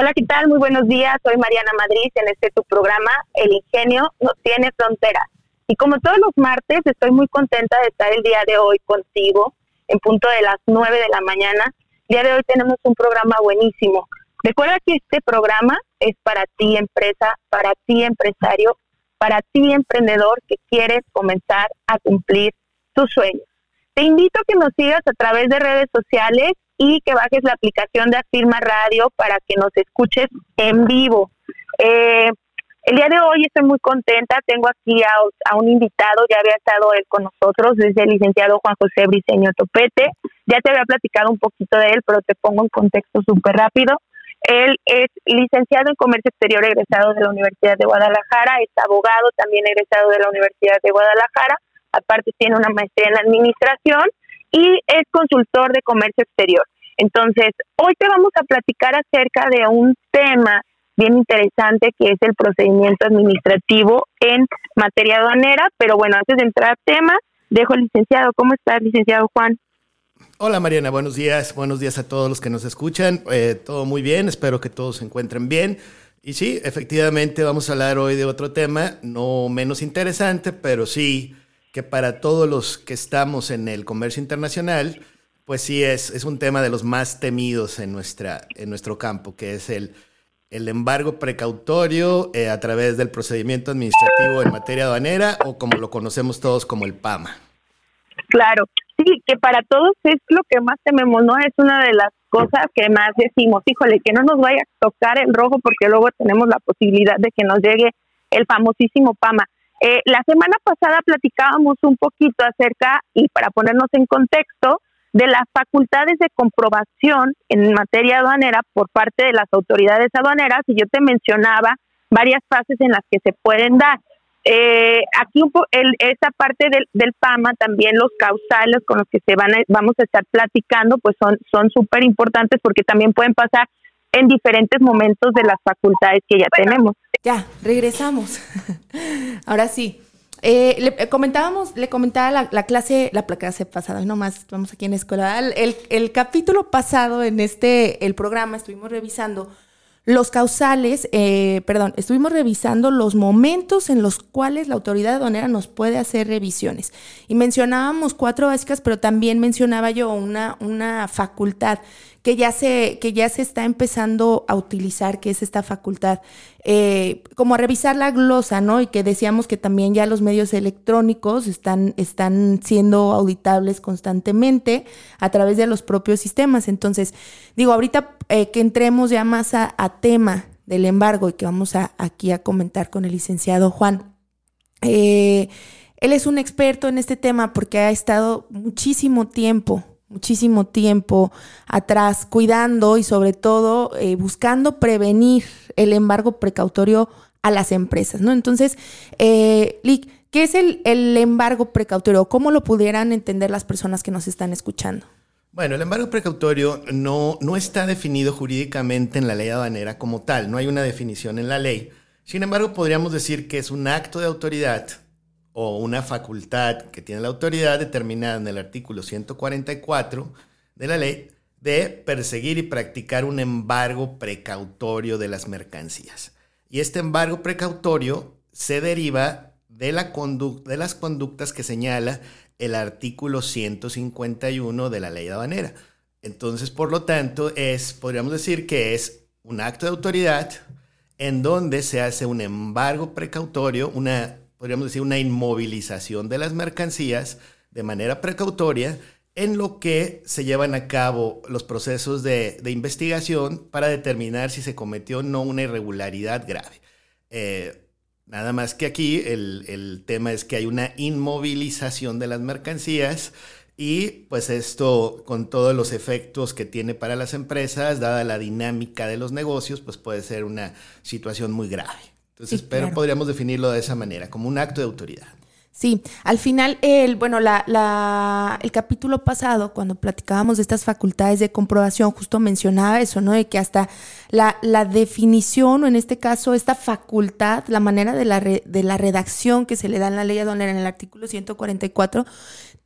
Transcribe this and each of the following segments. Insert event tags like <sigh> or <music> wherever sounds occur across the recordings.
Hola, ¿qué tal? Muy buenos días. Soy Mariana Madrid en este tu programa El ingenio no tiene fronteras. Y como todos los martes, estoy muy contenta de estar el día de hoy contigo en punto de las 9 de la mañana. El día de hoy tenemos un programa buenísimo. Recuerda que este programa es para ti empresa, para ti empresario, para ti emprendedor que quieres comenzar a cumplir tus sueños. Te invito a que nos sigas a través de redes sociales y que bajes la aplicación de Afirma Radio para que nos escuches en vivo. Eh, el día de hoy estoy muy contenta, tengo aquí a, un invitado, ya había estado él con nosotros, es el licenciado Juan José Briceño Topete, ya te había platicado un poquito de él, pero te pongo en contexto súper rápido. Él es licenciado en Comercio Exterior egresado de la Universidad de Guadalajara, es abogado también egresado de la Universidad de Guadalajara, aparte tiene una maestría en administración y es consultor de comercio exterior. Entonces, hoy te vamos a platicar acerca de un tema bien interesante que es el procedimiento administrativo en materia aduanera, pero bueno, antes de entrar al tema, dejo al licenciado. ¿Cómo estás, licenciado Juan? Hola Mariana, buenos días, buenos días a todos los que nos escuchan. Eh, todo muy bien, espero que todos se encuentren bien. Y sí, efectivamente vamos a hablar hoy de otro tema, no menos interesante, pero sí que para todos los que estamos en el comercio internacional, pues sí es, es un tema de los más temidos en, nuestra, en nuestro campo, que es el, el embargo precautorio eh, a través del procedimiento administrativo en materia aduanera o como lo conocemos todos como el PAMA. Claro, sí, que para todos es lo que más tememos, ¿no? Es una de las cosas que más decimos, híjole, que no nos vaya a tocar el rojo porque luego tenemos la posibilidad de que nos llegue el famosísimo PAMA. Eh, la semana pasada platicábamos un poquito acerca, y para ponernos en contexto, de las facultades de comprobación en materia aduanera por parte de las autoridades aduaneras, y yo te mencionaba varias fases en las que se pueden dar. Eh, aquí un el, esa parte del, del, PAMA, también los causales con los que se van vamos a estar platicando, pues son súper importantes porque también pueden pasar en diferentes momentos de las facultades que ya tenemos. Ya, regresamos. <laughs> Ahora sí. Eh, le eh, comentábamos, le comentaba la, clase, la clase pasada, nomás vamos aquí en la escuela. El, capítulo pasado en este, el programa, estuvimos revisando los causales, eh, perdón, estuvimos revisando los momentos en los cuales la autoridad aduanera nos puede hacer revisiones. Y mencionábamos cuatro básicas, pero también mencionaba yo una, una facultad que ya se, que ya se está empezando a utilizar, que es esta facultad, eh, como a revisar la glosa, ¿no? Y que decíamos que también ya los medios electrónicos están, están siendo auditables constantemente a través de los propios sistemas. Entonces, digo, ahorita eh, que entremos ya más a, tema del embargo y que vamos a, aquí a comentar con el licenciado Juan. Eh, él es un experto en este tema porque ha estado muchísimo tiempo muchísimo tiempo atrás, cuidando y sobre todo eh, buscando prevenir el embargo precautorio a las empresas, ¿no? Entonces, eh, Lick, ¿qué es el, el, embargo precautorio? ¿Cómo lo pudieran entender las personas que nos están escuchando? Bueno, el embargo precautorio no, no está definido jurídicamente en la ley aduanera como tal, no hay una definición en la ley. Sin embargo, podríamos decir que es un acto de autoridad o una facultad que tiene la autoridad determinada en el artículo 144 de la ley de perseguir y practicar un embargo precautorio de las mercancías. Y este embargo precautorio se deriva de, la de las conductas que señala el artículo 151 de la ley aduanera. Entonces, por lo tanto, es, podríamos decir que es un acto de autoridad en donde se hace un embargo precautorio, una podríamos decir, una inmovilización de las mercancías de manera precautoria en lo que se llevan a cabo los procesos de, investigación para determinar si se cometió o no una irregularidad grave. Eh, nada más que aquí el, el, tema es que hay una inmovilización de las mercancías y pues esto con todos los efectos que tiene para las empresas, dada la dinámica de los negocios, pues puede ser una situación muy grave. Entonces, pero podríamos definirlo de esa manera, como un acto de autoridad. Sí, al final, el, bueno, la, el capítulo pasado, cuando platicábamos de estas facultades de comprobación, justo mencionaba eso, ¿no? De que hasta la, la definición, o en este caso, esta facultad, la manera de la, de la redacción que se le da en la ley aduanera en el artículo 144,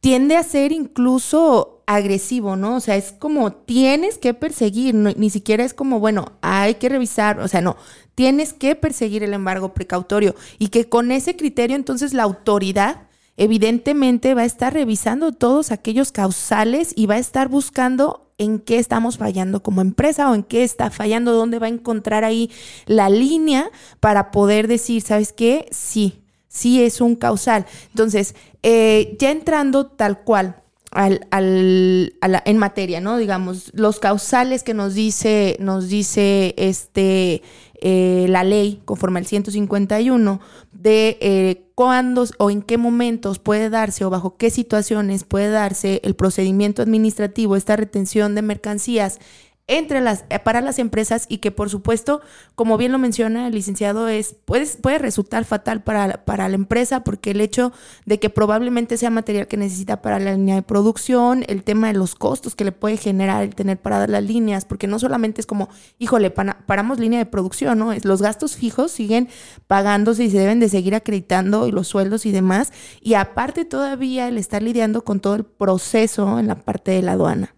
tiende a ser incluso agresivo, ¿no? O sea, es como tienes que perseguir, ni siquiera es como, bueno, hay que revisar, o sea, no, tienes que perseguir el embargo precautorio y que con ese criterio entonces la autoridad evidentemente va a estar revisando todos aquellos causales y va a estar buscando en qué estamos fallando como empresa o en qué está fallando, dónde va a encontrar ahí la línea para poder decir, ¿sabes qué? Sí, sí es un causal. Entonces, eh, ya entrando tal cual al, al, en materia, ¿no? Digamos, los causales que nos dice, nos dice este, eh, la ley, conforme al 151, de eh, cuándo o en qué momentos puede darse o bajo qué situaciones puede darse el procedimiento administrativo, esta retención de mercancías entre las, eh, para las empresas y que por supuesto, como bien lo menciona el licenciado, es, puede, puede resultar fatal para, para la empresa porque el hecho de que probablemente sea material que necesita para la línea de producción, el tema de los costos que le puede generar el tener paradas las líneas, porque no solamente es como, híjole, paramos línea de producción, ¿no? Los gastos fijos siguen pagándose y se deben de seguir acreditando y los sueldos y demás. Y aparte todavía el estar lidiando con todo el proceso en la parte de la aduana.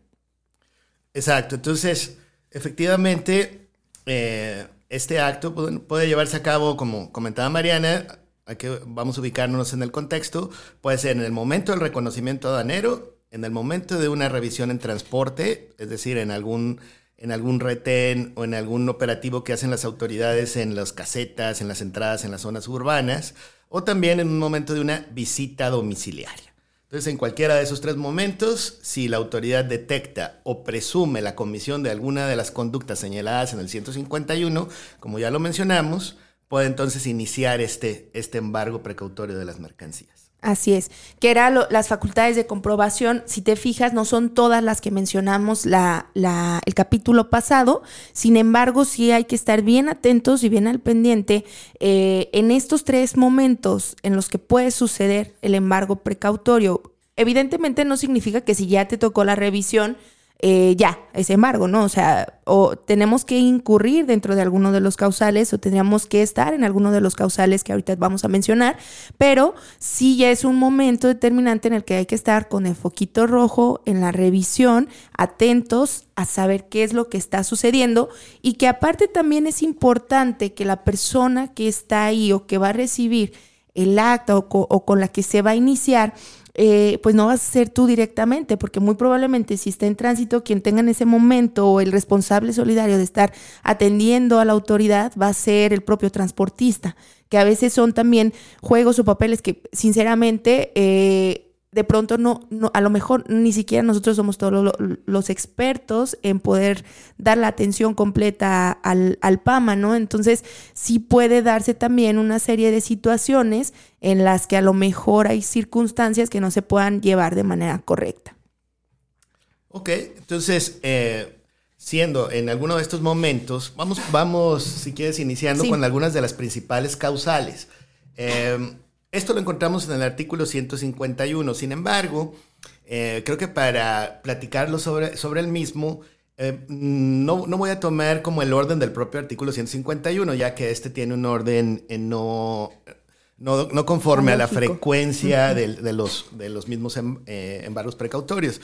Exacto, entonces, efectivamente, eh, este acto puede, llevarse a cabo, como comentaba Mariana, aquí vamos a ubicarnos en el contexto, puede ser en el momento del reconocimiento aduanero, en el momento de una revisión en transporte, es decir, en algún, en algún retén o en algún operativo que hacen las autoridades en las casetas, en las entradas, en las zonas urbanas, o también en un momento de una visita domiciliaria. Entonces, en cualquiera de esos tres momentos, si la autoridad detecta o presume la comisión de alguna de las conductas señaladas en el 151, como ya lo mencionamos, puede entonces iniciar este, este embargo precautorio de las mercancías. Así es, que eran las facultades de comprobación, si te fijas, no son todas las que mencionamos la, el capítulo pasado, sin embargo, sí hay que estar bien atentos y bien al pendiente eh, en estos tres momentos en los que puede suceder el embargo precautorio. Evidentemente no significa que si ya te tocó la revisión, eh, ya, ese embargo, ¿no? O sea, o tenemos que incurrir dentro de alguno de los causales o tendríamos que estar en alguno de los causales que ahorita vamos a mencionar, pero sí ya es un momento determinante en el que hay que estar con el foquito rojo en la revisión, atentos a saber qué es lo que está sucediendo y que aparte también es importante que la persona que está ahí o que va a recibir el acta o con la que se va a iniciar, eh, pues no vas a ser tú directamente, porque muy probablemente si está en tránsito, quien tenga en ese momento o el responsable solidario de estar atendiendo a la autoridad va a ser el propio transportista, que a veces son también juegos o papeles que sinceramente eh, de pronto no, no, a lo mejor ni siquiera nosotros somos todos los expertos en poder dar la atención completa al, al, PAMA, ¿no? Entonces sí puede darse también una serie de situaciones en las que a lo mejor hay circunstancias que no se puedan llevar de manera correcta. Ok, entonces, eh, siendo en alguno de estos momentos, vamos, vamos si quieres, iniciando con algunas de las principales causales. Eh, esto lo encontramos en el artículo 151. Sin embargo, eh, creo que para platicarlo sobre, sobre el mismo, eh, no, no, voy a tomar como el orden del propio artículo 151, ya que este tiene un orden en no, no, conforme a la frecuencia de, los, de los mismos em, eh, embargos precautorios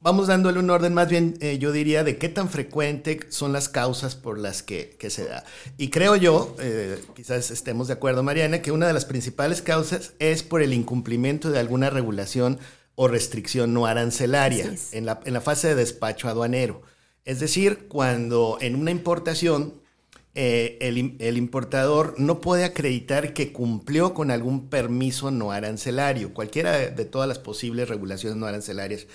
vamos dándole un orden más bien, eh, yo diría, de qué tan frecuente son las causas por las que, se da. Y creo yo, eh, quizás estemos de acuerdo, Mariana, que una de las principales causas es por el incumplimiento de alguna regulación o restricción no arancelaria en la, en la fase de despacho aduanero. Es decir, cuando en una importación eh, el, el, importador no puede acreditar que cumplió con algún permiso no arancelario, cualquiera de todas las posibles regulaciones no arancelarias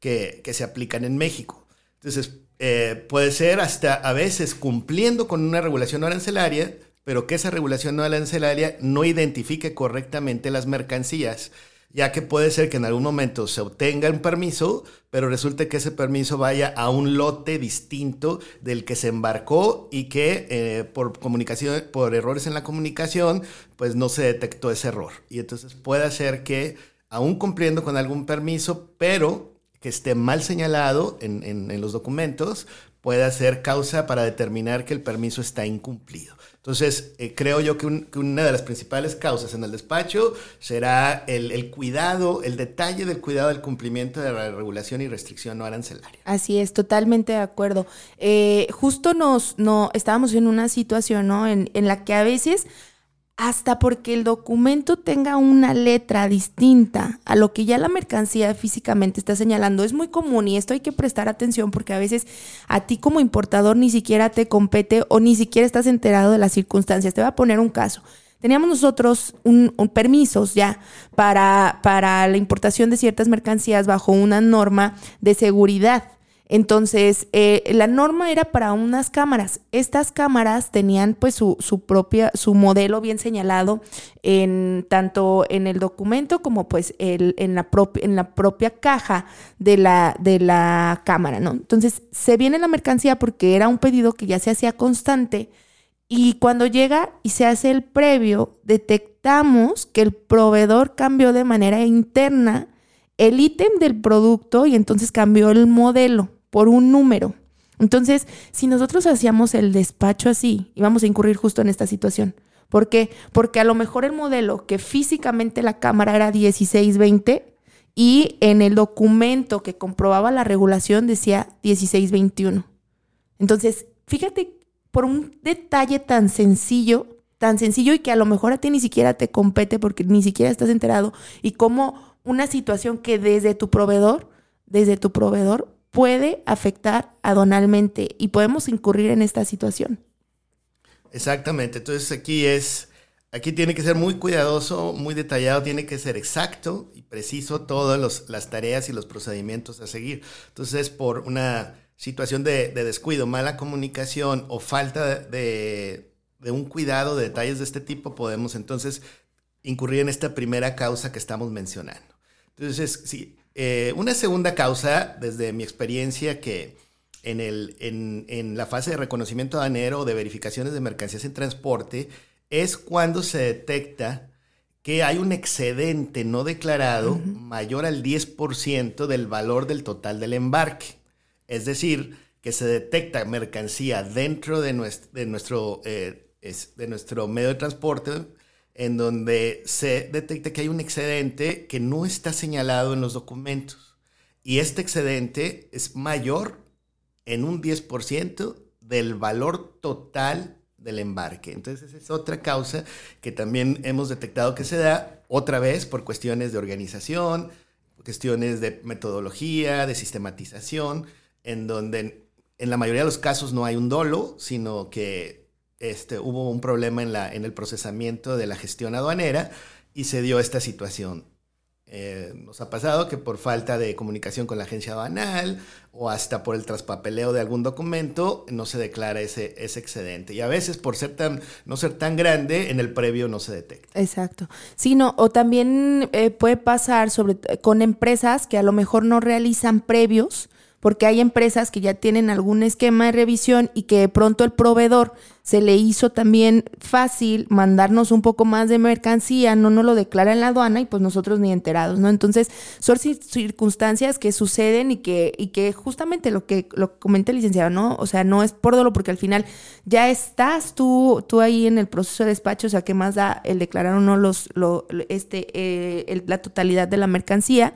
que, se aplican en México. Entonces, eh, puede ser hasta a veces cumpliendo con una regulación arancelaria, pero que esa regulación arancelaria no identifique correctamente las mercancías ya que puede ser que en algún momento se obtenga un permiso, pero resulte que ese permiso vaya a un lote distinto del que se embarcó y que eh, por comunicación, por errores en la comunicación, pues no se detectó ese error. Y entonces puede ser que, aún cumpliendo con algún permiso, pero que esté mal señalado en, en los documentos, pueda ser causa para determinar que el permiso está incumplido. Entonces, eh, creo yo que, una de las principales causas en el despacho será el, cuidado, el detalle del cuidado del cumplimiento de la regulación y restricción no arancelaria. Así es, totalmente de acuerdo. Eh, justo nos, no, estábamos en una situación, ¿no? En, en la que a veces hasta porque el documento tenga una letra distinta a lo que ya la mercancía físicamente está señalando. Es muy común y esto hay que prestar atención porque a veces a ti como importador ni siquiera te compete o ni siquiera estás enterado de las circunstancias. Te voy a poner un caso. Teníamos nosotros un, permisos ya para, para la importación de ciertas mercancías bajo una norma de seguridad. Entonces, eh, la norma era para unas cámaras. Estas cámaras tenían pues su, su, propia, su modelo bien señalado en tanto en el documento como pues el, en, la en la propia caja de la, de la cámara, ¿no? Entonces, se viene la mercancía porque era un pedido que ya se hacía constante y cuando llega y se hace el previo, detectamos que el proveedor cambió de manera interna el ítem del producto y entonces cambió el modelo por un número. Entonces, si nosotros hacíamos el despacho así, íbamos a incurrir justo en esta situación. ¿Por qué? Porque a lo mejor el modelo que físicamente la cámara era 1620 y en el documento que comprobaba la regulación decía 1621. Entonces, fíjate, por un detalle tan sencillo, tan sencillo y que a lo mejor a ti ni siquiera te compete porque ni siquiera estás enterado y como una situación que desde tu proveedor, desde tu proveedor puede afectar aduanalmente y podemos incurrir en esta situación. Exactamente, entonces aquí es, aquí tiene que ser muy cuidadoso, muy detallado, tiene que ser exacto y preciso todas las tareas y los procedimientos a seguir. Entonces, por una situación de, descuido, mala comunicación o falta de, de un cuidado de detalles de este tipo, podemos entonces incurrir en esta primera causa que estamos mencionando. Entonces, sí, eh, una segunda causa, desde mi experiencia, que en, el, en, la fase de reconocimiento aduanero o de verificaciones de mercancías en transporte, es cuando se detecta que hay un excedente no declarado mayor al 10% del valor del total del embarque. Es decir, que se detecta mercancía dentro de nuestro, de nuestro, eh, de nuestro medio de transporte en donde se detecta que hay un excedente que no está señalado en los documentos. Y este excedente es mayor en un 10% del valor total del embarque. Entonces, es otra causa que también hemos detectado que se da otra vez por cuestiones de organización, cuestiones de metodología, de sistematización, en donde en la mayoría de los casos no hay un dolo, sino que este, hubo un problema en, el procesamiento de la gestión aduanera y se dio esta situación. Eh, nos ha pasado que por falta de comunicación con la agencia aduanal o hasta por el traspapeleo de algún documento no se declara ese, excedente. Y a veces por no ser tan grande, en el previo no se detecta. Exacto. Sí, no, o también eh, puede pasar con empresas que a lo mejor no realizan previos, porque hay empresas que ya tienen algún esquema de revisión y que de pronto el proveedor se le hizo también fácil mandarnos un poco más de mercancía, no nos lo declara en la aduana y pues nosotros ni enterados, ¿no? Entonces, son circunstancias que suceden y que, y que justamente lo que lo comenta el licenciado, ¿no? O sea, no es por dolo porque al final ya estás tú, tú ahí en el proceso de despacho, o sea, que más da el declarar o no los, lo, este, eh, la totalidad de la mercancía,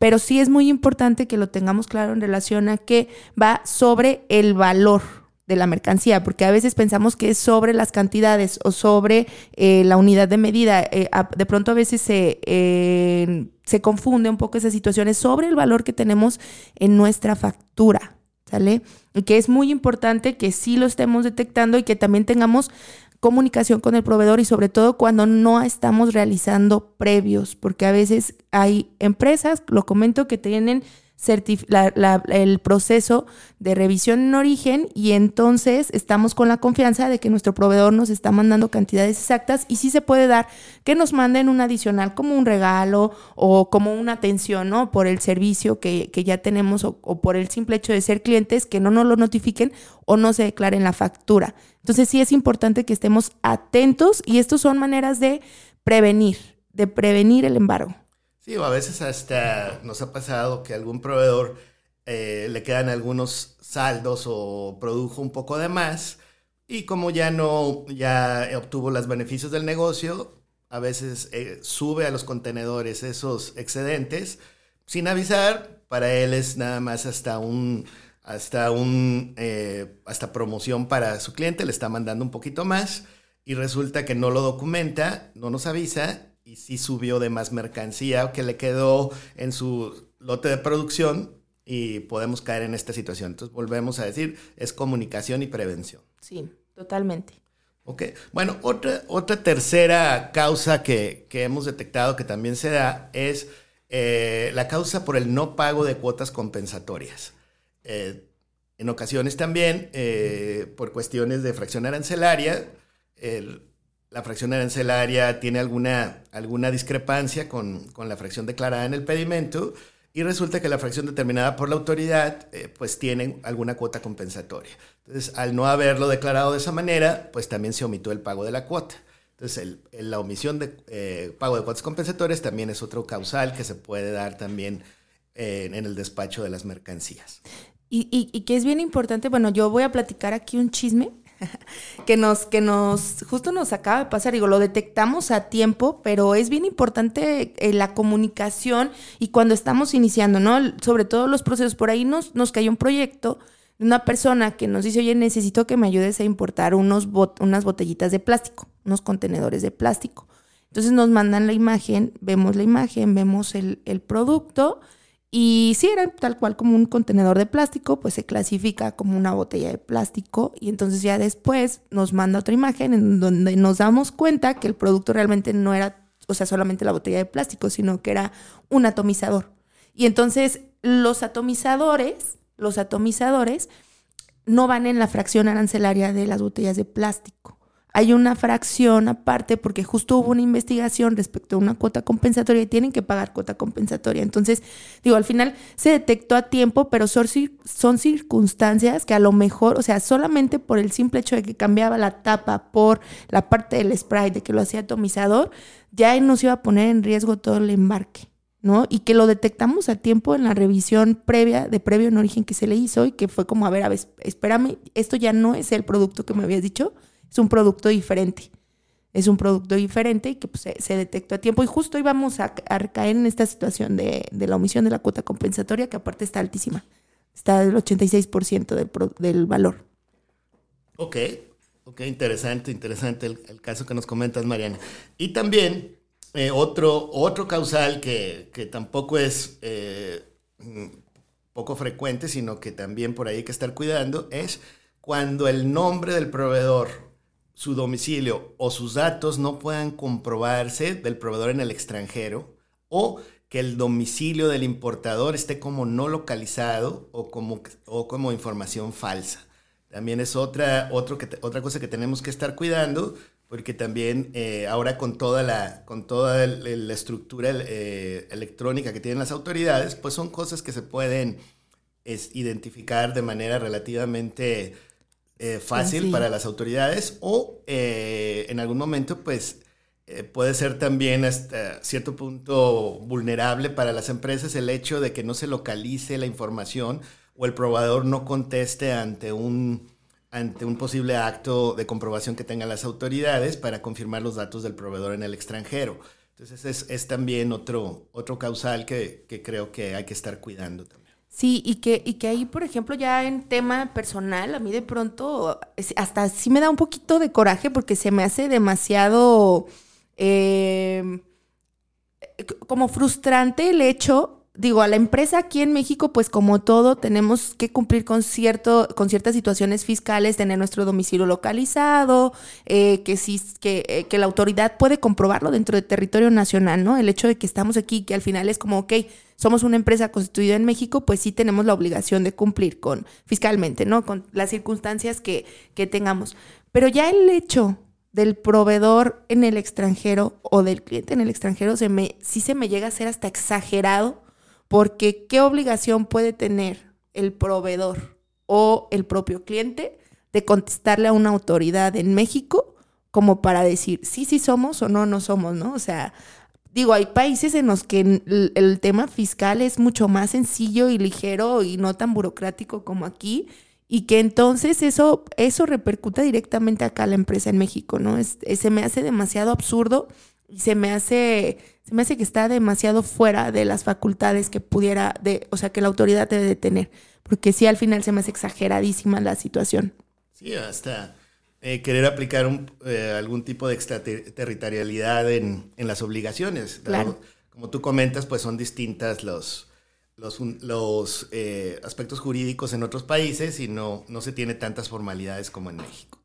pero sí es muy importante que lo tengamos claro en relación a que va sobre el valor de la mercancía, porque a veces pensamos que es sobre las cantidades o sobre eh, la unidad de medida. Eh, de pronto a veces se, eh, se confunde un poco esas situaciones sobre el valor que tenemos en nuestra factura, ¿sale? Y que es muy importante que sí lo estemos detectando y que también tengamos comunicación con el proveedor y sobre todo cuando no estamos realizando previos, porque a veces hay empresas, lo comento, que tienen el proceso de revisión en origen y entonces estamos con la confianza de que nuestro proveedor nos está mandando cantidades exactas y sí se puede dar que nos manden un adicional como un regalo o como una atención, ¿no? Por el servicio que, ya tenemos o, por el simple hecho de ser clientes que no nos lo notifiquen o no se declaren la factura. Entonces sí es importante que estemos atentos y estas son maneras de prevenir, de prevenir el embargo. Sí, o a veces hasta nos ha pasado que algún proveedor eh, le quedan algunos saldos o produjo un poco de más y como ya no, ya obtuvo los beneficios del negocio, a veces eh, sube a los contenedores esos excedentes sin avisar. Para él es nada más hasta un, hasta un, eh, hasta promoción para su cliente, le está mandando un poquito más y resulta que no lo documenta, no nos avisa y sí subió de más mercancía que le quedó en su lote de producción y podemos caer en esta situación. Entonces volvemos a decir, es comunicación y prevención. Sí, totalmente. Ok, bueno, otra, otra tercera causa que, hemos detectado que también se da es eh, la causa por el no pago de cuotas compensatorias. Eh, en ocasiones también, eh, por cuestiones de fracción arancelaria, el, la fracción arancelaria tiene alguna, alguna discrepancia con, la fracción declarada en el pedimento y resulta que la fracción determinada por la autoridad eh, pues tiene alguna cuota compensatoria. Entonces, al no haberlo declarado de esa manera, pues también se omitió el pago de la cuota. Entonces, la omisión de eh, pago de cuotas compensatorias también es otro causal que se puede dar también eh, en el despacho de las mercancías. Y, y, y que es bien importante, bueno, yo voy a platicar aquí un chisme <laughs> que nos, que nos, justo nos acaba de pasar, digo, lo detectamos a tiempo, pero es bien importante eh, la comunicación y cuando estamos iniciando, ¿no? Sobre todo los procesos, por ahí nos, nos cayó un proyecto de una persona que nos dice, oye, necesito que me ayudes a importar unos unas botellitas de plástico, unos contenedores de plástico. Entonces nos mandan la imagen, vemos la imagen, vemos el producto y si era tal cual como un contenedor de plástico, pues se clasifica como una botella de plástico y entonces ya después nos manda otra imagen en donde nos damos cuenta que el producto realmente no era, o sea, solamente la botella de plástico, sino que era un atomizador. Y entonces los atomizadores, los atomizadores no van en la fracción arancelaria de las botellas de plástico hay una fracción aparte porque justo hubo una investigación respecto a una cuota compensatoria y tienen que pagar cuota compensatoria. Entonces, digo, al final se detectó a tiempo, pero son, circunstancias que a lo mejor, o sea, solamente por el simple hecho de que cambiaba la tapa por la parte del spray, de que lo hacía atomizador, ya nos iba a poner en riesgo todo el embarque. ¿no? Y que lo detectamos a tiempo en la revisión previa, de previo en origen que se le hizo y que fue como, a ver, a ver, espérame, esto ya no es el producto que me habías dicho, es un producto diferente. Es un producto diferente y que pues, se, detectó a tiempo. Y justo íbamos a, a caer en esta situación de, la omisión de la cuota compensatoria, que aparte está altísima. Está del 86% del, del valor. Ok, ok, interesante, interesante el, caso que nos comentas, Mariana. Y también eh, otro, otro causal que, tampoco es eh, mm, poco frecuente, sino que también por ahí hay que estar cuidando, es cuando el nombre del proveedor su domicilio o sus datos no puedan comprobarse del proveedor en el extranjero o que el domicilio del importador esté como no localizado o como, o como información falsa. También es otra, otro otra cosa que tenemos que estar cuidando, porque también eh, ahora con toda la, con toda la estructura eh, electrónica que tienen las autoridades, pues son cosas que se pueden identificar de manera relativamente eh, fácil para las autoridades o eh, en algún momento pues eh, puede ser también hasta cierto punto vulnerable para las empresas el hecho de que no se localice la información o el probador no conteste ante un, ante un posible acto de comprobación que tengan las autoridades para confirmar los datos del proveedor en el extranjero. Entonces es, es también otro, otro causal que, que creo que hay que estar cuidando también. Sí, y que, y que ahí, por ejemplo, ya en tema personal, a mí de pronto hasta sí me da un poquito de coraje porque se me hace demasiado em, como frustrante el hecho digo, a la empresa aquí en México, pues como todo, tenemos que cumplir con, cierto, con ciertas situaciones fiscales, tener nuestro domicilio localizado, eh, que, sí, que, eh, que la autoridad puede comprobarlo dentro del territorio nacional, ¿no? El hecho de que estamos aquí, que al final es como, ok, somos una empresa constituida en México, pues sí tenemos la obligación de cumplir con fiscalmente, ¿no? Con las circunstancias que, que tengamos. Pero ya el hecho del proveedor en el extranjero o del cliente en el extranjero se me, sí se me llega a ser hasta exagerado porque ¿qué obligación puede tener el proveedor o el propio cliente de contestarle a una autoridad en México como para decir sí, sí somos o no, no somos, ¿no? O sea, digo, hay países en los que el, tema fiscal es mucho más sencillo y ligero y no tan burocrático como aquí y que entonces eso, eso repercuta directamente acá a la empresa en México, ¿no? Es, se me hace demasiado absurdo y se me hace, se me hace que está demasiado fuera de las facultades que pudiera, de, o sea, que la autoridad debe de tener, porque sí al final se me hace exageradísima la situación. Sí, hasta eh, querer aplicar un, eh, algún tipo de extraterritorialidad en, en las obligaciones. Claro. Como tú comentas, pues son distintas los, los, los eh, aspectos jurídicos en otros países y no, no se tiene tantas formalidades como en México.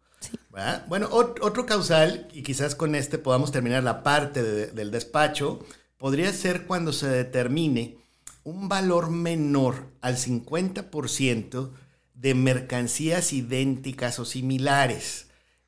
Bueno, otro causal, y quizás con este podamos terminar la parte del despacho, podría ser cuando se determine un valor menor al 50% de mercancías idénticas o similares.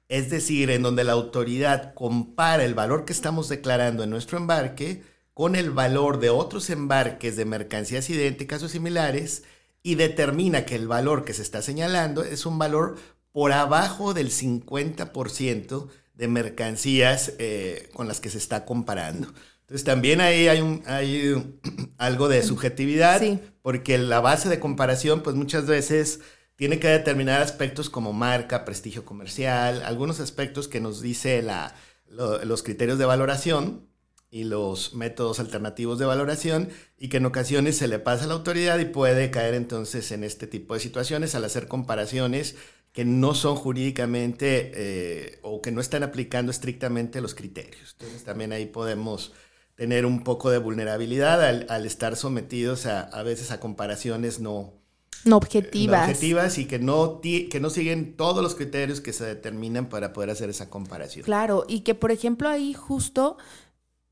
Es decir, en donde la autoridad compara el valor que estamos declarando en nuestro embarque con el valor de otros embarques de mercancías idénticas o similares y determina que el valor que se está señalando es un valor por abajo del 50% de mercancías eh, con las que se está comparando. Entonces también ahí hay, un, hay <clears throat> algo de subjetividad, porque la base de comparación pues muchas veces tiene que determinar aspectos como marca, prestigio comercial, algunos aspectos que nos dice la, los criterios de valoración y los métodos alternativos de valoración y que en ocasiones se le pasa a la autoridad y puede caer entonces en este tipo de situaciones al hacer comparaciones que no son jurídicamente eh, o que no están aplicando estrictamente los criterios. Entonces también ahí podemos tener un poco de vulnerabilidad al, estar sometidos a, a veces a comparaciones no, no objetivas. No objetivas y que no, que no siguen todos los criterios que se determinan para poder hacer esa comparación. Claro, y que por ejemplo ahí justo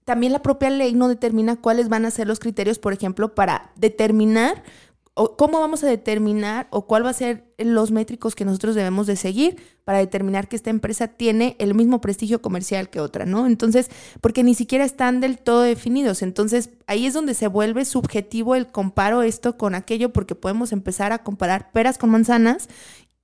también la propia ley no determina cuáles van a ser los criterios, por ejemplo, para determinar cómo vamos a determinar o cuál va a ser los métricos que nosotros debemos de seguir para determinar que esta empresa tiene el mismo prestigio comercial que otra, ¿no? Entonces, porque ni siquiera están del todo definidos. Entonces, ahí es donde se vuelve subjetivo el comparo esto con aquello porque podemos empezar a comparar peras con manzanas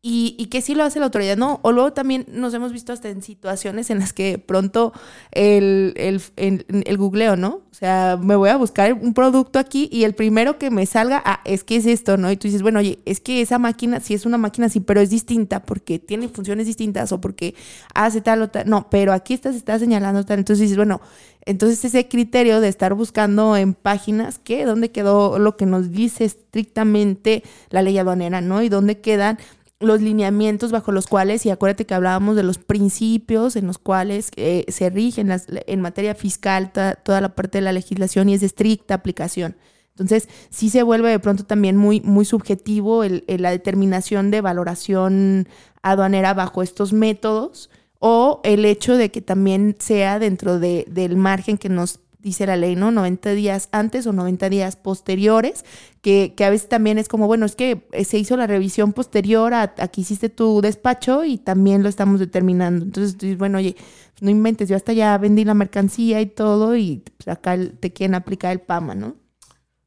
y, y, que sí lo hace la autoridad, ¿no? O luego también nos hemos visto hasta en situaciones en las que pronto el, el, el, googleo, ¿no? O sea, me voy a buscar un producto aquí y el primero que me salga, ah, es que es esto, ¿no? Y tú dices, bueno, oye, es que esa máquina, sí es una máquina, sí, pero es distinta porque tiene funciones distintas o porque hace tal o tal. No, pero aquí está, se está señalando tal. Entonces dices, bueno, entonces ese criterio de estar buscando en páginas, ¿qué? ¿Dónde quedó lo que nos dice estrictamente la ley aduanera, ¿no? Y dónde quedan los lineamientos bajo los cuales, y acuérdate que hablábamos de los principios en los cuales eh, se rigen las, en materia fiscal toda la parte de la legislación y es de estricta aplicación. Entonces, sí se vuelve de pronto también muy, muy subjetivo el, la determinación de valoración aduanera bajo estos métodos o el hecho de que también sea dentro de, del margen que nos dice la ley, ¿no? 90 días antes o 90 días posteriores, que, a veces también es como, bueno, es que eh, se hizo la revisión posterior a, que hiciste tu despacho y también lo estamos determinando. Entonces, bueno, oye, no inventes, yo hasta ya vendí la mercancía y todo y pues, acá te quieren aplicar el PAMA, ¿no?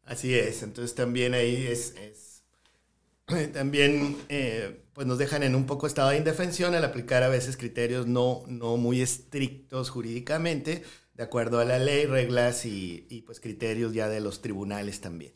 Así es, entonces también ahí es, también eh, pues nos dejan en un poco estado de indefensión al aplicar a veces criterios no, no muy estrictos jurídicamente, de acuerdo a la ley, reglas y, pues criterios ya de los tribunales también.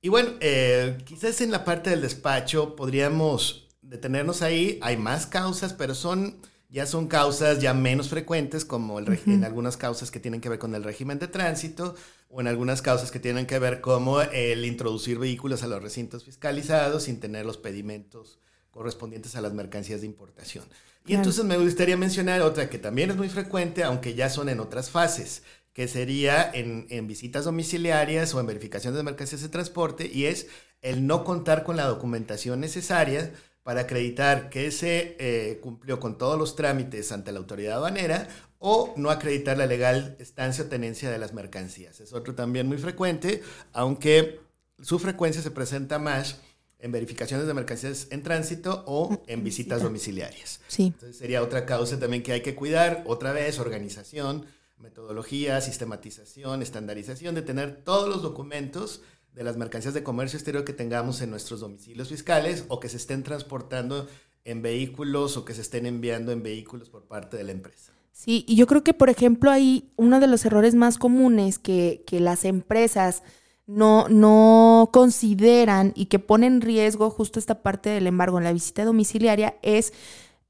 Y bueno, eh, quizás en la parte del despacho podríamos detenernos ahí. Hay más causas, pero son ya son causas ya menos frecuentes, como el en algunas causas que tienen que ver con el régimen de tránsito o en algunas causas que tienen que ver como el introducir vehículos a los recintos fiscalizados sin tener los pedimentos correspondientes a las mercancías de importación. Y entonces me gustaría mencionar otra que también es muy frecuente, aunque ya son en otras fases, que sería en, visitas domiciliarias o en verificaciones de mercancías de transporte, y es el no contar con la documentación necesaria para acreditar que se eh, cumplió con todos los trámites ante la autoridad aduanera o no acreditar la legal estancia o tenencia de las mercancías. Es otro también muy frecuente, aunque su frecuencia se presenta más en verificaciones de mercancías en tránsito o en visitas domiciliarias. Sí. Entonces sería otra causa también que hay que cuidar, otra vez, organización, metodología, sistematización, estandarización, de tener todos los documentos de las mercancías de comercio exterior que tengamos en nuestros domicilios fiscales o que se estén transportando en vehículos o que se estén enviando en vehículos por parte de la empresa. Sí, y yo creo que, por ejemplo, ahí uno de los errores más comunes que, que las empresas no, no consideran y que ponen en riesgo justo esta parte del embargo en la visita domiciliaria es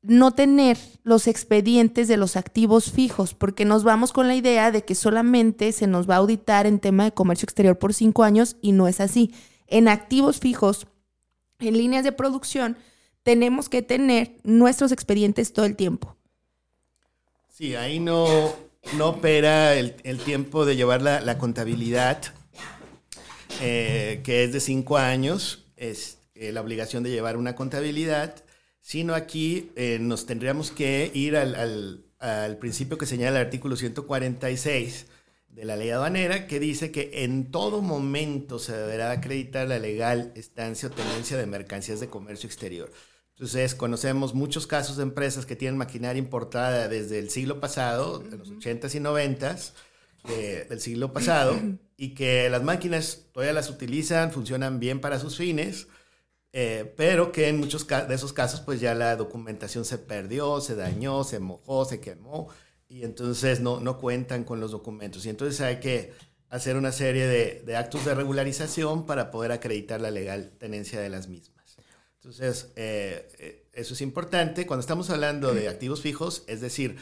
no tener los expedientes de los activos fijos, porque nos vamos con la idea de que solamente se nos va a auditar en tema de comercio exterior por cinco años y no es así. En activos fijos, en líneas de producción, tenemos que tener nuestros expedientes todo el tiempo. Sí, ahí no, no opera el, tiempo de llevar la, contabilidad, eh, que es de cinco años, es eh, la obligación de llevar una contabilidad sino aquí eh, nos tendríamos que ir al, principio que señala el artículo 146 de la ley aduanera, que dice que en todo momento se deberá acreditar la legal estancia o tenencia de mercancías de comercio exterior. Entonces, conocemos muchos casos de empresas que tienen maquinaria importada desde el siglo pasado, de los 80s y 90s del siglo pasado, y que las máquinas todavía las utilizan, funcionan bien para sus fines, eh, pero que en muchos de esos casos pues ya la documentación se perdió, se dañó, se mojó, se quemó y entonces no, no cuentan con los documentos. Y entonces hay que hacer una serie de, actos de regularización para poder acreditar la legal tenencia de las mismas. Entonces, eh, eh, eso es importante. Cuando estamos hablando de activos fijos, es decir,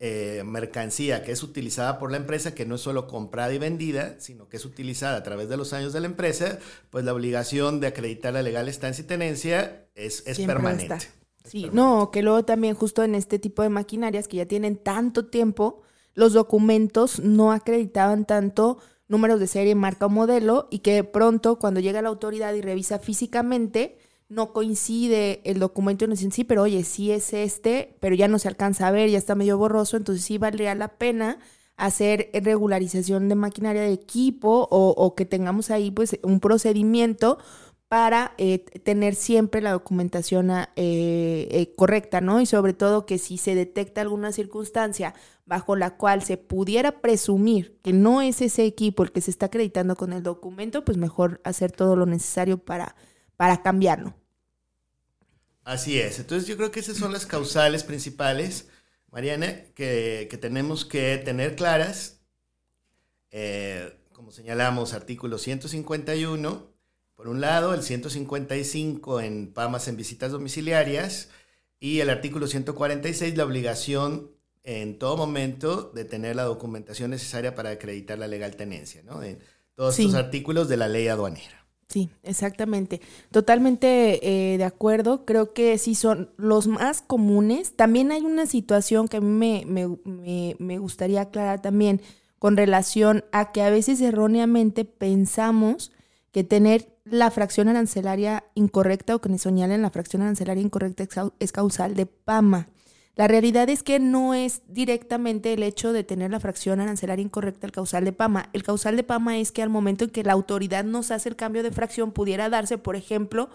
eh, mercancía que es utilizada por la empresa, que no es solo comprada y vendida, sino que es utilizada a través de los años de la empresa, pues la obligación de acreditar la legal estancia y tenencia es, es permanente. sí, no, que luego también justo en este tipo de maquinarias que ya tienen tanto tiempo, los documentos no acreditaban tanto números de serie, marca o modelo y que pronto cuando llega la autoridad y revisa físicamente, no coincide el documento dicen, sí, pero oye, sí es este, pero ya no se alcanza a ver, ya está medio borroso, entonces sí valdría la pena hacer regularización de maquinaria de equipo o, que tengamos ahí pues un procedimiento para eh, tener siempre la documentación ah, eh, eh, correcta, ¿no? Y sobre todo que si se detecta alguna circunstancia bajo la cual se pudiera presumir que no es ese equipo el que se está acreditando con el documento, pues mejor hacer todo lo necesario para para cambiarlo. Así es. Entonces yo creo que esas son las causales principales, Mariana, que, tenemos que tener claras. Eh, como señalamos, artículo 151, por un lado, el 155 en PAMAS en visitas domiciliarias y el artículo 146, la obligación en todo momento de tener la documentación necesaria para acreditar la legal tenencia, ¿no? En todos estos artículos de la ley aduanera. Sí, exactamente. Totalmente eh, de acuerdo. Creo que sí son los más comunes. También hay una situación que a mí me, gustaría aclarar también con relación a que a veces erróneamente pensamos que tener la fracción arancelaria incorrecta o que nos señalen la fracción arancelaria incorrecta es causal de PAMA. La realidad es que no es directamente el hecho de tener la fracción arancelaria incorrecta el causal de PAMA. El causal de PAMA es que al momento en que la autoridad nos hace el cambio de fracción pudiera darse, por ejemplo,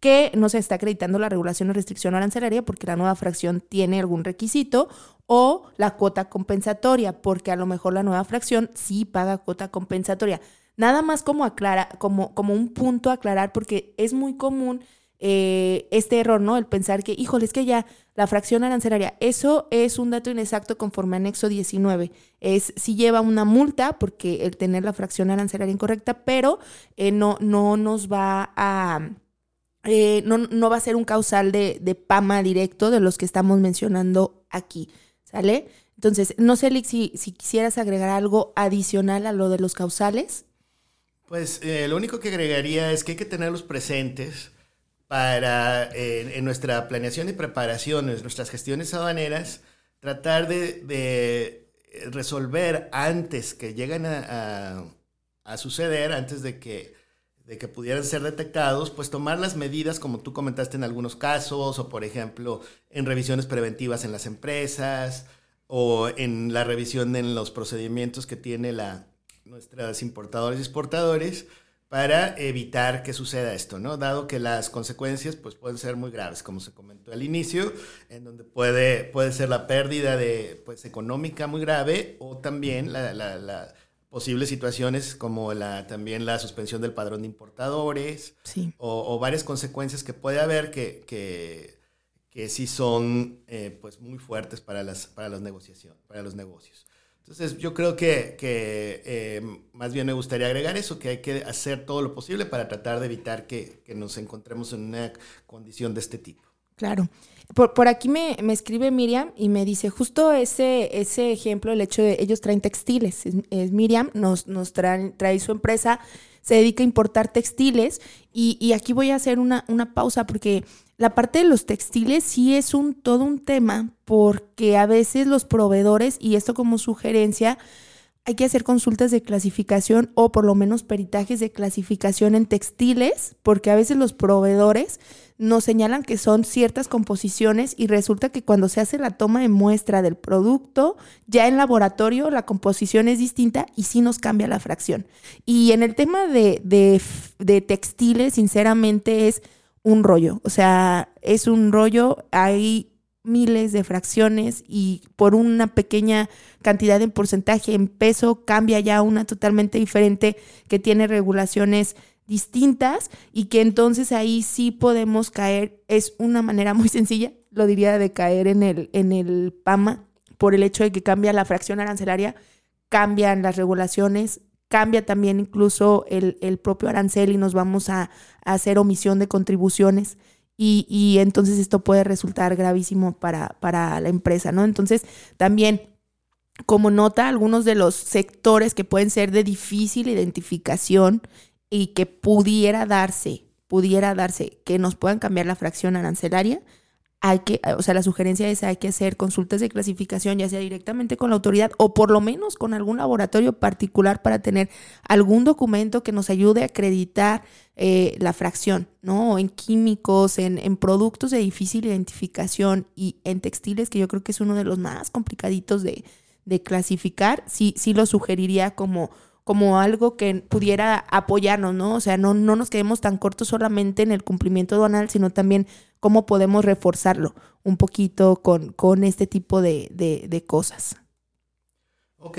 que no se está acreditando la regulación o restricción arancelaria porque la nueva fracción tiene algún requisito o la cuota compensatoria porque a lo mejor la nueva fracción sí paga cuota compensatoria. Nada más como aclara, como, como un punto a aclarar porque es muy común eh, este error, ¿no? El pensar que, híjole, es que ya la fracción arancelaria, eso es un dato inexacto conforme anexo 19. Es si lleva una multa porque el tener la fracción arancelaria incorrecta, pero eh, no, no nos va a... Eh, no, no, va a ser un causal de, de, PAMA directo de los que estamos mencionando aquí, ¿sale? Entonces, no sé, si, si quisieras agregar algo adicional a lo de los causales. Pues lo único que agregaría es que hay que tenerlos presentes para en nuestra planeación y preparación, en nuestras gestiones aduaneras, tratar de, resolver antes que lleguen a, suceder, antes de que, de que pudieran ser detectados, pues tomar las medidas como tú comentaste en algunos casos, o por ejemplo en revisiones preventivas en las empresas, o en la revisión en los procedimientos que tiene la, nuestras importadores y exportadores para evitar que suceda esto, ¿no? Dado que las consecuencias pues, pueden ser muy graves, como se comentó al inicio, en donde puede, puede ser la pérdida de, pues, económica muy grave o también la, la, posibles situaciones como la, también la suspensión del padrón de importadores o, varias consecuencias que puede haber que, que, que sí son eh, pues, muy fuertes para, las, para, las negociaciones, para los negocios. Entonces, yo creo que, eh, más bien me gustaría agregar eso, que hay que hacer todo lo posible para tratar de evitar que, nos encontremos en una condición de este tipo. Claro. Por, aquí me, escribe Miriam y me dice justo ese, ese ejemplo, el hecho de ellos traen textiles. Es, Miriam, nos, nos trae su empresa, se dedica a importar textiles y, y aquí voy a hacer una, una pausa porque la parte de los textiles sí es un todo un tema porque a veces los proveedores, y esto como sugerencia, hay que hacer consultas de clasificación o por lo menos peritajes de clasificación en textiles, porque a veces los proveedores nos señalan que son ciertas composiciones y resulta que cuando se hace la toma de muestra del producto, ya en laboratorio la composición es distinta y sí nos cambia la fracción. Y en el tema de, de, de textiles, sinceramente, es un rollo. O sea, es un rollo, hay miles de fracciones y por una pequeña cantidad de porcentaje en peso cambia ya una totalmente diferente que tiene regulaciones distintas y que entonces ahí sí podemos caer, es una manera muy <laughs> sencilla, lo diría de caer en el, en el PAMA por el hecho de que cambia la fracción arancelaria, cambian las regulaciones, cambia también incluso el, propio arancel y nos vamos a, hacer omisión de contribuciones. Y, entonces esto puede resultar gravísimo para, para la empresa, ¿no? Entonces, también como nota, algunos de los sectores que pueden ser de difícil identificación y que pudiera darse, pudiera darse que nos puedan cambiar la fracción arancelaria, hay que, o sea, la sugerencia es hay que hacer consultas de clasificación, ya sea directamente con la autoridad o por lo menos con algún laboratorio particular para tener algún documento que nos ayude a acreditar eh, la fracción, ¿no? En químicos, en, en, productos de difícil identificación y en textiles, que yo creo que es uno de los más complicaditos de, de clasificar, sí, sí lo sugeriría como como algo que pudiera apoyarnos, ¿no? O sea, no, no nos quedemos tan cortos solamente en el cumplimiento aduanal, sino también cómo podemos reforzarlo un poquito con, con este tipo de, de, cosas. Ok.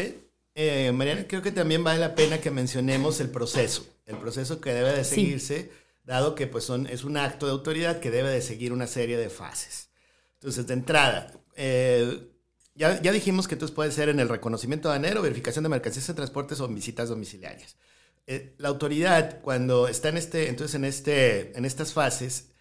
Eh, Mariana, creo que también vale la pena que mencionemos el proceso, el proceso que debe de seguirse, dado que pues son, es un acto de autoridad que debe de seguir una serie de fases. Entonces, de entrada, eh, ya, dijimos que entonces puede ser en el reconocimiento aduanero, verificación de mercancías en transportes o en visitas domiciliarias. Eh, la autoridad, cuando está en, este, entonces en, este, en estas fases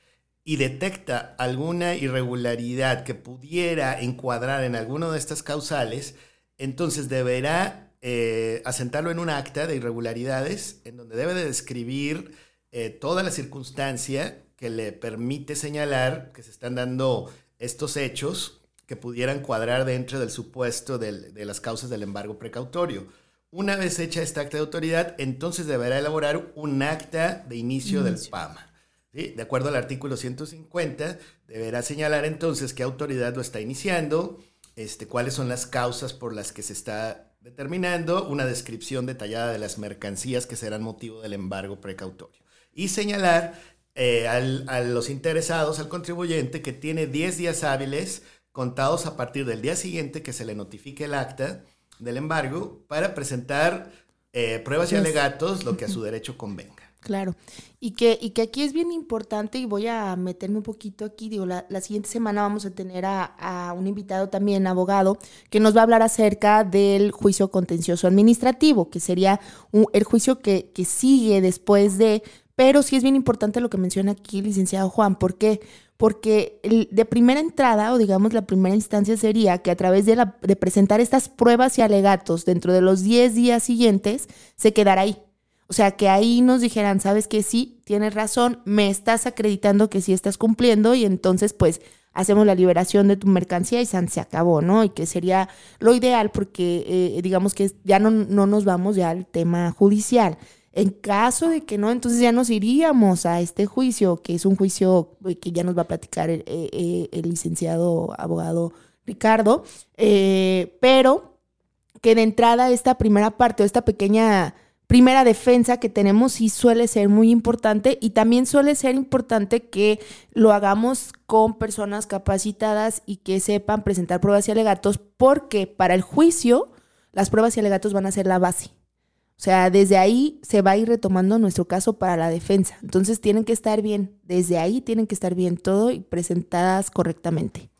y detecta alguna irregularidad que pudiera encuadrar en alguna de estas causales, entonces deberá eh, asentarlo en un acta de irregularidades en donde debe de describir eh, toda la circunstancia que le permite señalar que se están dando estos hechos que pudieran cuadrar dentro del supuesto de las causas del embargo precautorio. Una vez hecha esta acta de autoridad, entonces deberá elaborar un acta de inicio, del PAMA. De acuerdo al artículo 150, deberá señalar entonces qué autoridad lo está iniciando, este, cuáles son las causas por las que se está determinando, una descripción detallada de las mercancías que serán motivo del embargo precautorio. Y señalar eh, a los interesados, al contribuyente, que tiene 10 días hábiles contados a partir del día siguiente que se le notifique el acta del embargo para presentar eh, pruebas y alegatos, lo que a su <laughs> derecho convenga. Claro, y que, y que aquí es bien importante, y voy a meterme un poquito aquí, digo, la, siguiente semana vamos a tener a, un invitado también, abogado, que nos va a hablar acerca del juicio contencioso administrativo, que sería el juicio que, que sigue después de, pero sí es bien importante lo que menciona aquí el licenciado Juan, ¿por qué? porque de primera entrada, o digamos la primera instancia sería que a través de, la, de presentar estas pruebas y alegatos dentro de los 10 días siguientes, se quedara ahí. O sea, que ahí nos dijeran, sabes que sí, tienes razón, me estás acreditando que sí estás cumpliendo y entonces pues hacemos la liberación de tu mercancía y se acabó, ¿no? Y que sería lo ideal porque eh, digamos que ya no, no nos vamos ya al tema judicial. En caso de que no, entonces ya nos iríamos a este juicio, que es un juicio eh, que ya nos va a platicar el, eh, el licenciado abogado Ricardo, pero que de entrada esta primera parte o esta pequeña primera defensa que tenemos sí suele ser muy importante y también suele ser importante que lo hagamos con personas capacitadas y que sepan presentar pruebas y alegatos porque para el juicio las pruebas y alegatos van a ser la base. O sea, desde ahí se va a ir retomando nuestro caso para la defensa. Entonces tienen que estar bien, desde ahí tienen que estar bien todo y presentadas correctamente.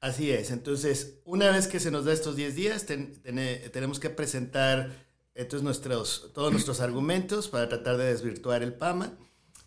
Así es, entonces una vez que se nos da estos 10 días, tenemos que presentar entonces, nuestros, todos nuestros argumentos para tratar de desvirtuar el PAMA.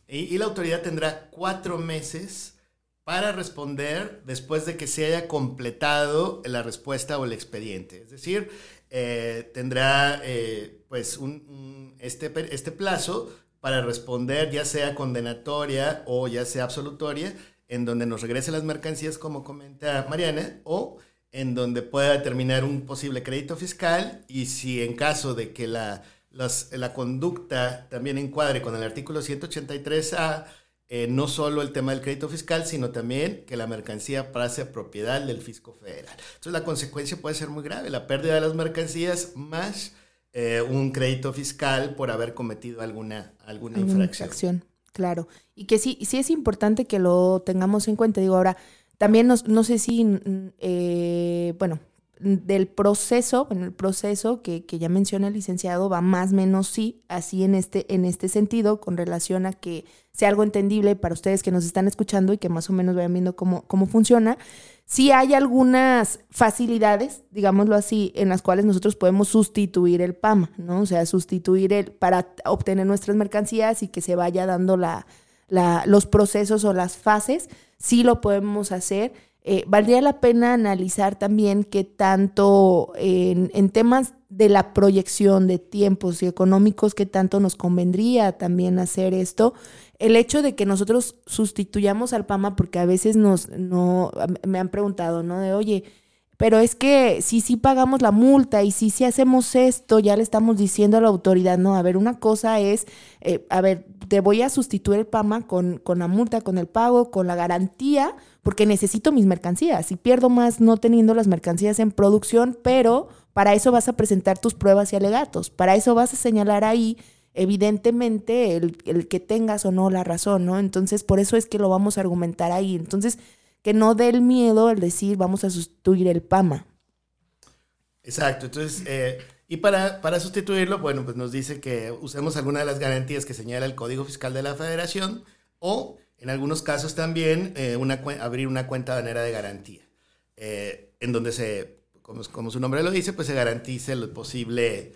Y, la autoridad tendrá cuatro meses para responder después de que se haya completado la respuesta o el expediente. Es decir, eh, tendrá eh, pues un, este, este plazo para responder ya sea condenatoria o ya sea absolutoria, en donde nos regrese las mercancías como comenta Mariana, o en donde pueda determinar un posible crédito fiscal y si en caso de que la, la conducta también encuadre con el artículo 183A, eh, no solo el tema del crédito fiscal, sino también que la mercancía pase a propiedad del fisco federal. Entonces la consecuencia puede ser muy grave, la pérdida de las mercancías más eh, un crédito fiscal por haber cometido alguna, alguna, infracción. Claro, y que sí, sí es importante que lo tengamos en cuenta. Digo, ahora, también no, sé si, eh, bueno, del proceso, en el proceso que, ya menciona el licenciado va más o menos sí, así en este, en este sentido, con relación a que sea algo entendible para ustedes que nos están escuchando y que más o menos vayan viendo cómo, cómo funciona. Sí hay algunas facilidades, digámoslo así, en las cuales nosotros podemos sustituir el PAMA, ¿no? O sea, sustituir el, para obtener nuestras mercancías y que se vaya dando la, los procesos o las fases sí lo podemos hacer. Eh, valdría la pena analizar también que tanto en, temas de la proyección de tiempos y económicos, que tanto nos convendría también hacer esto. El hecho de que nosotros sustituyamos al PAMA, porque a veces nos, no, me han preguntado, ¿no? De, oye, pero es que si sí pagamos la multa y si sí hacemos esto, ya le estamos diciendo a la autoridad, no, a ver, una cosa es, eh, a ver, te voy a sustituir el PAMA con, con la multa, con el pago, con la garantía, porque necesito mis mercancías y pierdo más no teniendo las mercancías en producción, pero para eso vas a presentar tus pruebas y alegatos, para eso vas a señalar ahí evidentemente el, el que tengas o no la razón, ¿no? Entonces, por eso es que lo vamos a argumentar ahí. Entonces, que no dé el miedo al decir vamos a sustituir el PAMA. Exacto, entonces eh, y para, para sustituirlo, bueno, pues nos dice que usemos alguna de las garantías que señala el Código Fiscal de la Federación o en algunos casos también eh, una, abrir una cuenta banera de garantía, eh, en donde se, como, como, su nombre lo dice, pues se garantice la posible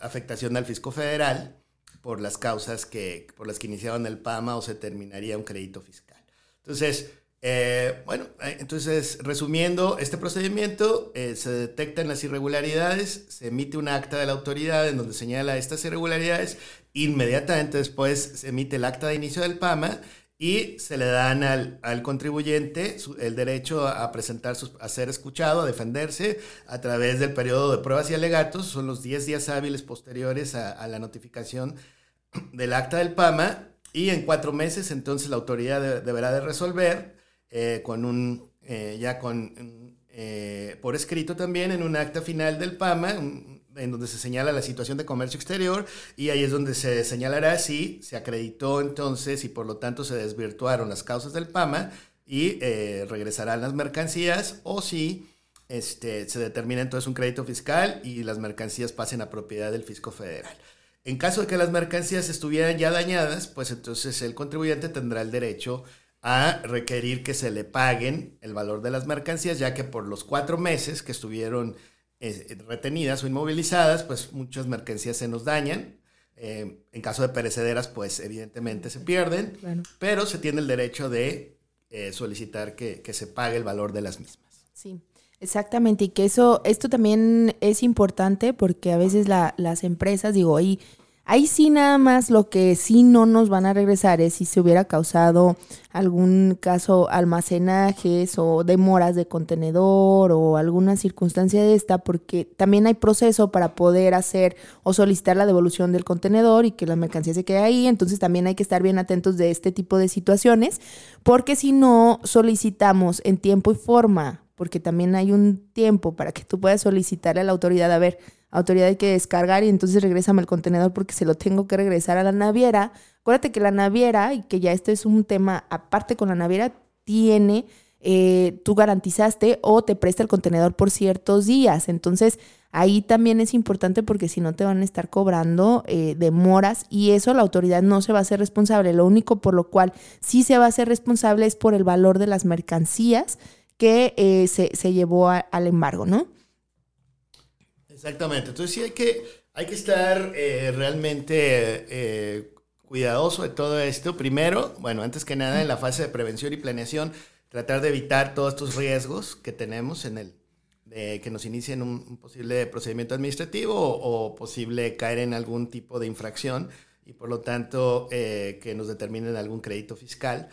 afectación al fisco federal por las causas que, por las que iniciaron el PAMA o se terminaría un crédito fiscal. Entonces, eh, bueno, eh, entonces, resumiendo este procedimiento, eh, se detectan las irregularidades, se emite un acta de la autoridad en donde señala estas irregularidades, inmediatamente después se emite el acta de inicio del PAMA y se le dan al, contribuyente el derecho a presentar, sus, a ser escuchado, a defenderse a través del periodo de pruebas y alegatos, son los 10 días hábiles posteriores a, la notificación del acta del PAMA y en cuatro meses entonces la autoridad deberá de resolver eh, con un, eh, ya con, eh, por escrito también en un acta final del PAMA, en donde se señala la situación de comercio exterior y ahí es donde se señalará si se acreditó entonces y por lo tanto se desvirtuaron las causas del PAMA y regresarán las mercancías o si este, se determina entonces un crédito fiscal y las mercancías pasen a propiedad del fisco federal. En caso de que las mercancías estuvieran ya dañadas, pues entonces el contribuyente tendrá el derecho requerir que se le paguen el valor de las mercancías, ya que por los cuatro meses que estuvieron eh, retenidas o inmovilizadas, pues muchas mercancías se nos dañan. Eh, en caso de perecederas, pues evidentemente se pierden, pero se tiene el derecho de eh, solicitar que, se pague el valor de las mismas. Sí. Exactamente, y que eso, esto también es importante porque a veces las empresas, digo, ahí Ahí sí nada más lo que sí no nos van a regresar es si se hubiera causado algún caso almacenajes o demoras de contenedor o alguna circunstancia de esta, porque también hay proceso para poder hacer o solicitar la devolución del contenedor y que la mercancía se quede ahí. Entonces también hay que estar bien atentos de este tipo de situaciones, porque si no solicitamos en tiempo y forma, porque también hay un tiempo para que tú puedas solicitarle a la autoridad, a ver, autoridad hay que descargar y entonces regrésame el contenedor porque se lo tengo que regresar a la naviera. Acuérdate que la naviera, y que ya esto es un tema aparte con la naviera, tiene, eh, tú garantizaste o te presta el contenedor por ciertos días. Entonces, ahí también es importante porque si no te van a estar cobrando eh, demoras y eso la autoridad no se va a hacer responsable. Lo único por lo cual sí se va a hacer responsable es por el valor de las mercancías que eh, se, se, llevó al embargo, ¿no? Exactamente. Entonces sí hay que, hay que estar eh, realmente eh, cuidadoso de todo esto. Primero, bueno, antes que nada, en la fase de prevención y planeación, tratar de evitar todos estos riesgos que tenemos en el de que nos inicien un, posible procedimiento administrativo o, posible caer en algún tipo de infracción y por lo tanto eh, que nos determinen algún crédito fiscal.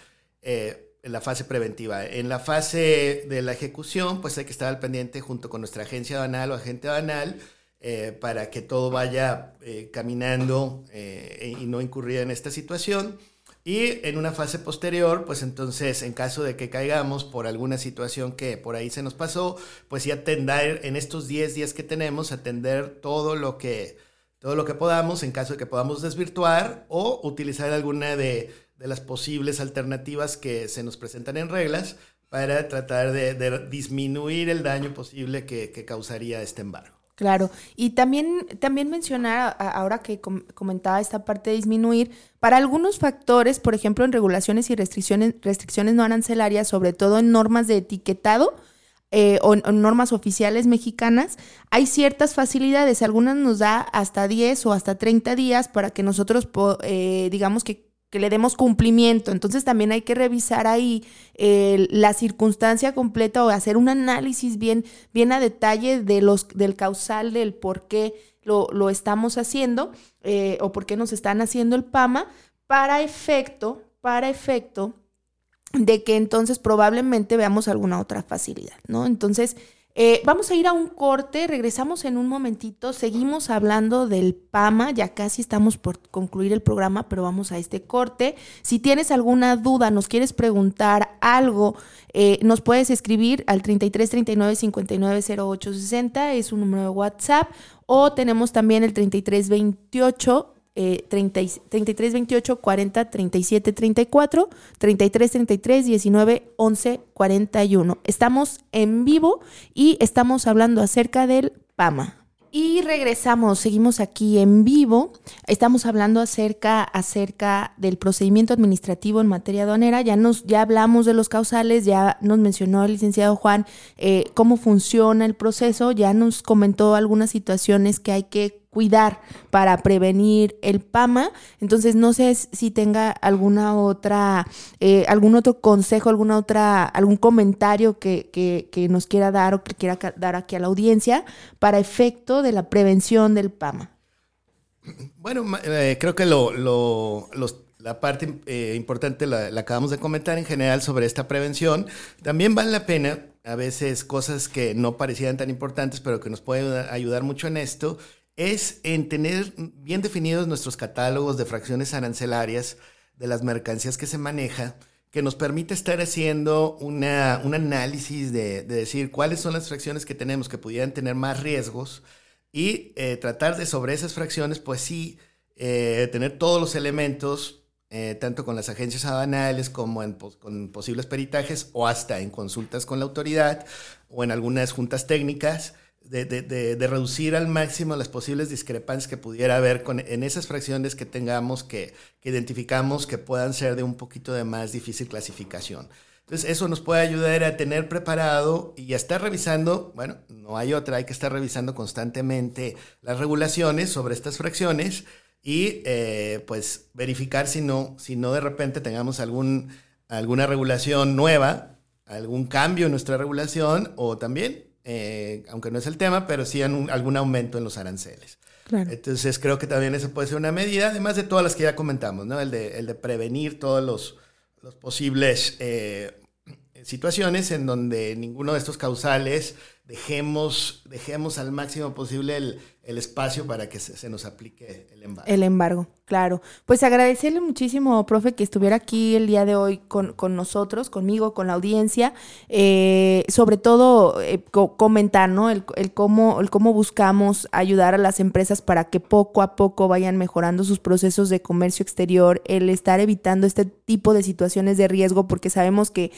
En la fase preventiva. En la fase de la ejecución, pues hay que estar al pendiente junto con nuestra agencia banal o agente banal eh, para que todo vaya eh, caminando eh, y no incurrir en esta situación. Y en una fase posterior, pues entonces, en caso de que caigamos por alguna situación que por ahí se nos pasó, pues sí atender en estos 10 días que tenemos, atender todo lo que, todo lo que podamos en caso de que podamos desvirtuar o utilizar alguna de, de las posibles alternativas que se nos presentan en reglas para tratar de, disminuir el daño posible que, que causaría este embargo. Claro, y también, también mencionar, ahora que comentaba esta parte de disminuir, para algunos factores, por ejemplo, en regulaciones y restricciones, restricciones no arancelarias, sobre todo en normas de etiquetado eh, o normas oficiales mexicanas, hay ciertas facilidades. Algunas nos da hasta 10 o hasta 30 días para que nosotros, eh, digamos que que le demos cumplimiento. Entonces también hay que revisar ahí la circunstancia completa o hacer un análisis bien, bien a detalle de los, del causal del por qué lo, lo estamos haciendo eh, o por qué nos están haciendo el PAMA para efecto, para efecto de que entonces probablemente veamos alguna otra facilidad, ¿no? Entonces, eh, vamos a ir a un corte, regresamos en un momentito, seguimos hablando del PAMA, ya casi estamos por concluir el programa, pero vamos a este corte. Si tienes alguna duda, nos quieres preguntar algo, eh, nos puedes escribir al 33 39 59 08 60, es un número de WhatsApp, o tenemos también el 33 28 eh, 33 28 40 37 34, 33 33 19 11 41. Estamos en vivo y estamos hablando acerca del PAMA. Y regresamos, seguimos aquí en vivo. Estamos hablando acerca, acerca del procedimiento administrativo en materia aduanera. Ya, nos, ya hablamos de los causales, ya nos mencionó el licenciado Juan eh, cómo funciona el proceso, ya nos comentó algunas situaciones que hay que cuidar para prevenir el PAMA. Entonces, no sé si tenga alguna otra, eh, algún otro consejo, alguna otra, algún comentario que, que, nos quiera dar o que quiera dar aquí a la audiencia para efecto de la prevención del PAMA. Bueno, eh, creo que lo, lo, la parte eh, importante la, la, acabamos de comentar en general sobre esta prevención. También vale la pena, a veces cosas que no parecían tan importantes, pero que nos pueden ayudar mucho en esto, es en tener bien definidos nuestros catálogos de fracciones arancelarias de las mercancías que se maneja, que nos permite estar haciendo una, un análisis de, de, decir cuáles son las fracciones que tenemos que pudieran tener más riesgos y eh, tratar de sobre esas fracciones, pues sí, eh, tener todos los elementos, eh, tanto con las agencias aduanales como con posibles peritajes o hasta en consultas con la autoridad o en algunas juntas técnicas, de, de, de, reducir al máximo las posibles discrepancias que pudiera haber con, en esas fracciones que tengamos que, que, identificamos que puedan ser de un poquito de más difícil clasificación. Entonces eso nos puede ayudar a tener preparado y a estar revisando, bueno, no hay otra, hay que estar revisando constantemente las regulaciones sobre estas fracciones y eh, pues verificar si no, si no de repente tengamos algún, alguna regulación nueva, algún cambio en nuestra regulación o también eh, aunque no es el tema, pero sí algún aumento en los aranceles. Entonces creo que también eso puede ser una medida, además de todas las que ya comentamos, ¿no? El de, el de prevenir todos los, los posibles eh, situaciones en donde ninguno de estos causales dejemos, dejemos al máximo posible el, espacio para que se, nos aplique el embargo. El embargo, claro. Pues agradecerle muchísimo, profe, que estuviera aquí el día de hoy con, nosotros, conmigo, con la audiencia. Eh, sobre todo, eh, comentar, ¿no? El, cómo, el cómo buscamos ayudar a las empresas para que poco a poco vayan mejorando sus procesos de comercio exterior, el estar evitando este tipo de situaciones de riesgo, porque sabemos que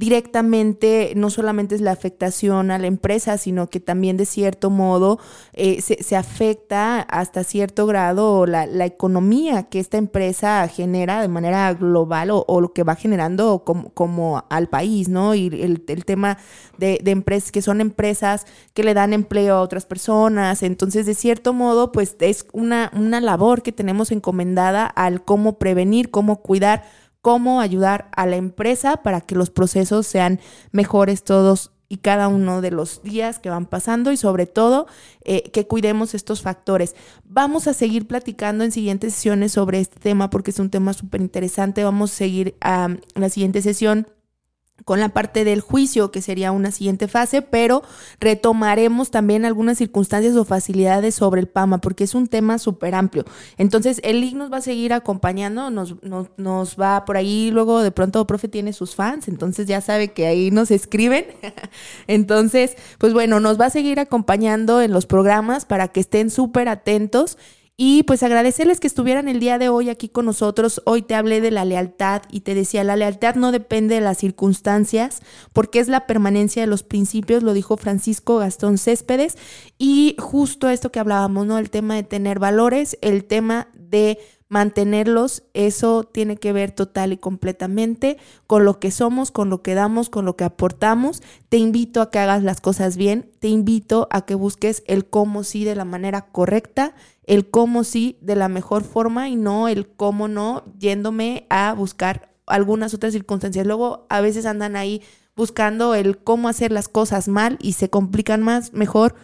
directamente no solamente es la afectación a la empresa, sino que también de cierto modo eh, se, afecta hasta cierto grado la, economía que esta empresa genera de manera global o, lo que va generando como, al país, ¿no? Y el, tema de, empresas que son empresas que le dan empleo a otras personas. Entonces, de cierto modo, pues es una, una labor que tenemos encomendada al cómo prevenir, cómo cuidar cómo ayudar a la empresa para que los procesos sean mejores todos y cada uno de los días que van pasando y sobre todo eh, que cuidemos estos factores. Vamos a seguir platicando en siguientes sesiones sobre este tema porque es un tema súper interesante. Vamos a seguir a la siguiente sesión con la parte del juicio, que sería una siguiente fase, pero retomaremos también algunas circunstancias o facilidades sobre el PAMA, porque es un tema súper amplio. Entonces, el link nos va a seguir acompañando, nos, nos, va por ahí, luego de pronto, profe tiene sus fans, entonces ya sabe que ahí nos escriben. <laughs> entonces, pues bueno, nos va a seguir acompañando en los programas para que estén súper atentos y pues agradecerles que estuvieran el día de hoy aquí con nosotros. Hoy te hablé de la lealtad y te decía, la lealtad no depende de las circunstancias, porque es la permanencia de los principios, lo dijo Francisco Gastón Céspedes. Y justo esto que hablábamos, ¿no? El tema de tener valores, el tema de mantenerlos, eso tiene que ver total y completamente con lo que somos, con lo que damos, con lo que aportamos. Te invito a que hagas las cosas bien, te invito a que busques el cómo sí de la manera correcta, el cómo sí de la mejor forma y no el cómo no, yéndome a buscar algunas otras circunstancias. Luego a veces andan ahí buscando el cómo hacer las cosas mal y se complican más, mejor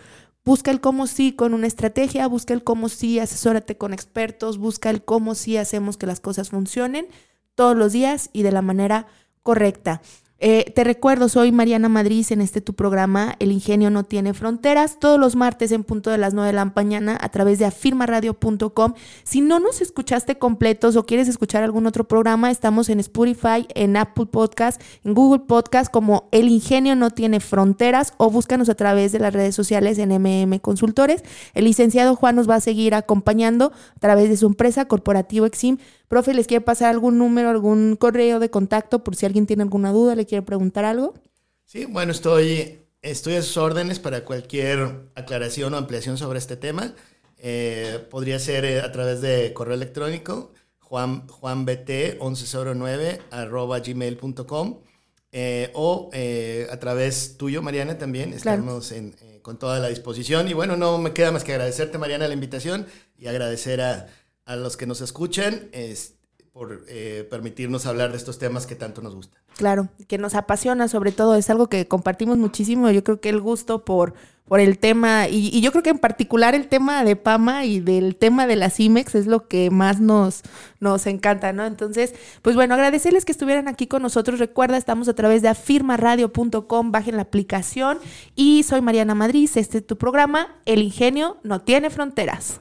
Busca el cómo sí con una estrategia, busca el cómo sí, asesórate con expertos, busca el cómo sí hacemos que las cosas funcionen todos los días y de la manera correcta. Eh, te recuerdo, soy Mariana Madrid en este tu programa El Ingenio No Tiene Fronteras, todos los martes en punto de las 9 de la mañana a través de afirmaradio.com. Si no nos escuchaste completos o quieres escuchar algún otro programa, estamos en Spotify, en Apple Podcast, en Google Podcast como El Ingenio No Tiene Fronteras o búscanos a través de las redes sociales en MM Consultores. El licenciado Juan nos va a seguir acompañando a través de su empresa Corporativo Exim Profe, ¿les quiere pasar algún número, algún correo de contacto por si alguien tiene alguna duda, le quiere preguntar algo? Sí, bueno, estoy, estoy a sus órdenes para cualquier aclaración o ampliación sobre este tema. Eh, podría ser eh, a través de correo electrónico juan, juanbt1109 arroba gmail.com eh, o a través tuyo, Mariana, también. Estamos con toda la disposición. Y bueno, no me queda más que agradecerte, Mariana, la invitación y agradecer a a los que nos escuchan es, por eh, permitirnos hablar de estos temas que tanto nos gustan. Claro, que nos apasiona sobre todo, es algo que compartimos muchísimo, yo creo que el gusto por, por el tema, y, yo creo que en particular el tema de PAMA y del tema de las IMEX es lo que más nos, nos encanta, ¿no? Entonces, pues bueno, agradecerles que estuvieran aquí con nosotros, recuerda, estamos a través de afirmaradio.com, bajen la aplicación, y soy Mariana Madrid, este es tu programa, El Ingenio no tiene fronteras.